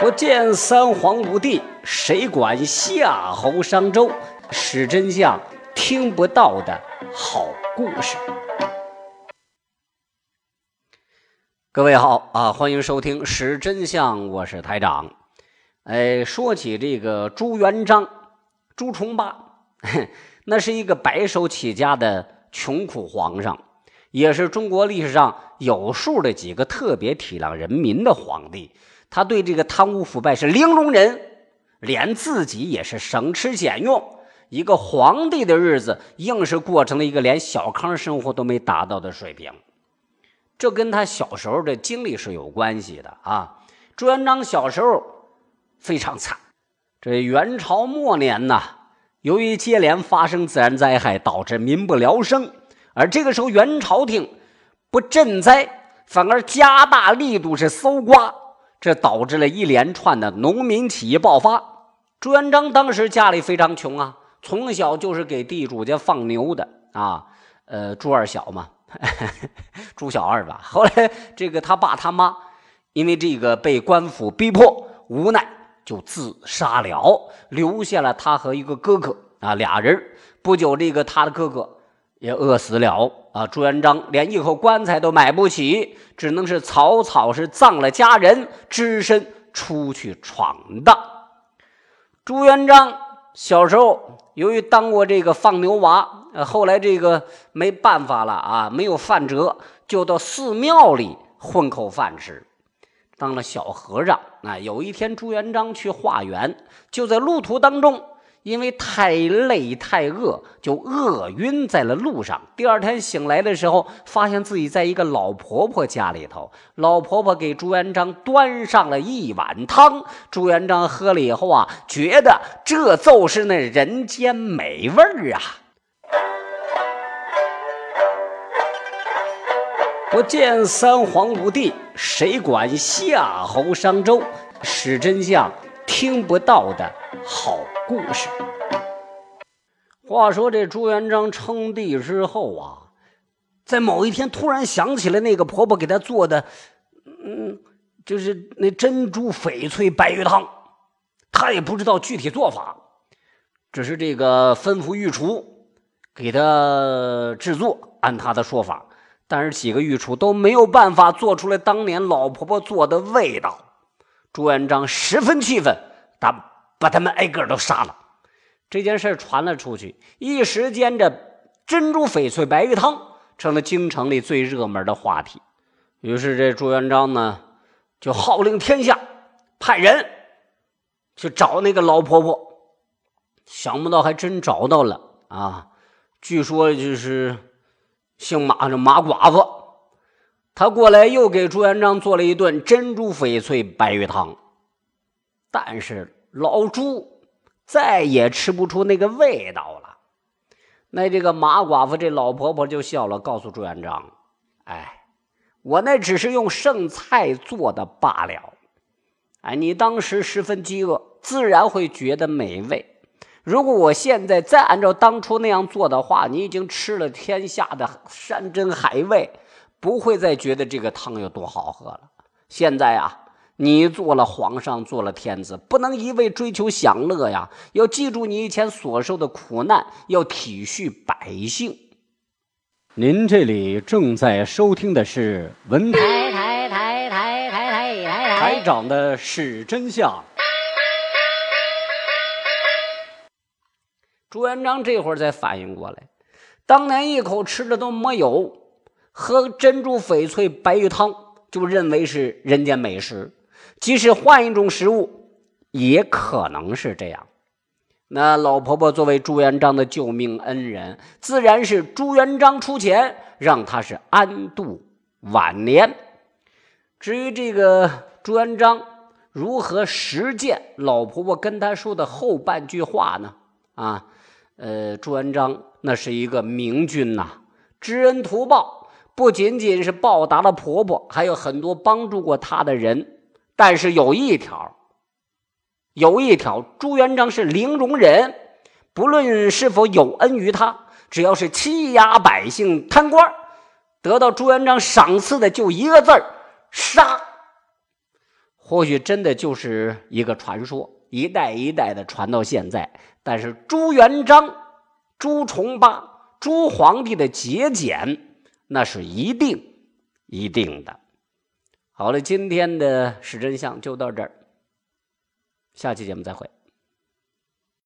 不见三皇五帝，谁管夏侯商周？史真相听不到的好故事。各位好啊，欢迎收听《史真相》，我是台长。哎，说起这个朱元璋、朱重八，那是一个白手起家的穷苦皇上，也是中国历史上有数的几个特别体谅人民的皇帝。他对这个贪污腐败是零容忍，连自己也是省吃俭用。一个皇帝的日子，硬是过成了一个连小康生活都没达到的水平。这跟他小时候的经历是有关系的啊。朱元璋小时候非常惨。这元朝末年呐，由于接连发生自然灾害，导致民不聊生。而这个时候，元朝廷不赈灾，反而加大力度是搜刮。这导致了一连串的农民起义爆发。朱元璋当时家里非常穷啊，从小就是给地主家放牛的啊。呃，朱二小嘛，朱小二吧。后来这个他爸他妈因为这个被官府逼迫，无奈就自杀了，留下了他和一个哥哥啊俩人。不久，这个他的哥哥。也饿死了啊！朱元璋连一口棺材都买不起，只能是草草是葬了家人，只身出去闯荡。朱元璋小时候由于当过这个放牛娃，呃后来这个没办法了啊，没有饭辙，就到寺庙里混口饭吃，当了小和尚。啊，有一天朱元璋去化缘，就在路途当中。因为太累太饿，就饿晕在了路上。第二天醒来的时候，发现自己在一个老婆婆家里头。老婆婆给朱元璋端上了一碗汤，朱元璋喝了以后啊，觉得这就是那人间美味儿啊！不见三皇五帝，谁管夏侯商周？史真相听不到的好。故事。话说这朱元璋称帝之后啊，在某一天突然想起了那个婆婆给他做的，嗯，就是那珍珠翡翠白玉汤，他也不知道具体做法，只是这个吩咐御厨给他制作，按他的说法，但是几个御厨都没有办法做出来当年老婆婆做的味道。朱元璋十分气愤，他。把他们挨个都杀了，这件事传了出去，一时间这珍珠翡翠白玉汤成了京城里最热门的话题。于是这朱元璋呢，就号令天下，派人去找那个老婆婆。想不到还真找到了啊！据说就是姓马的马寡妇，他过来又给朱元璋做了一顿珍珠翡翠白玉汤，但是。老朱再也吃不出那个味道了。那这个马寡妇这老婆婆就笑了，告诉朱元璋：“哎，我那只是用剩菜做的罢了。哎，你当时十分饥饿，自然会觉得美味。如果我现在再按照当初那样做的话，你已经吃了天下的山珍海味，不会再觉得这个汤有多好喝了。现在啊。”你做了皇上，做了天子，不能一味追求享乐呀！要记住你以前所受的苦难，要体恤百姓。您这里正在收听的是文台台台台台台台台长的是真相。朱元璋这会儿才反应过来，当年一口吃的都没有，喝珍珠翡翠白玉汤就认为是人间美食。即使换一种食物，也可能是这样。那老婆婆作为朱元璋的救命恩人，自然是朱元璋出钱让他是安度晚年。至于这个朱元璋如何实践老婆婆跟他说的后半句话呢？啊，呃，朱元璋那是一个明君呐，知恩图报，不仅仅是报答了婆婆，还有很多帮助过他的人。但是有一条，有一条，朱元璋是零容忍，不论是否有恩于他，只要是欺压百姓、贪官，得到朱元璋赏赐的就一个字儿杀。或许真的就是一个传说，一代一代的传到现在。但是朱元璋、朱重八、朱皇帝的节俭，那是一定、一定的。好了今天的是真相就到这儿下期节目再会。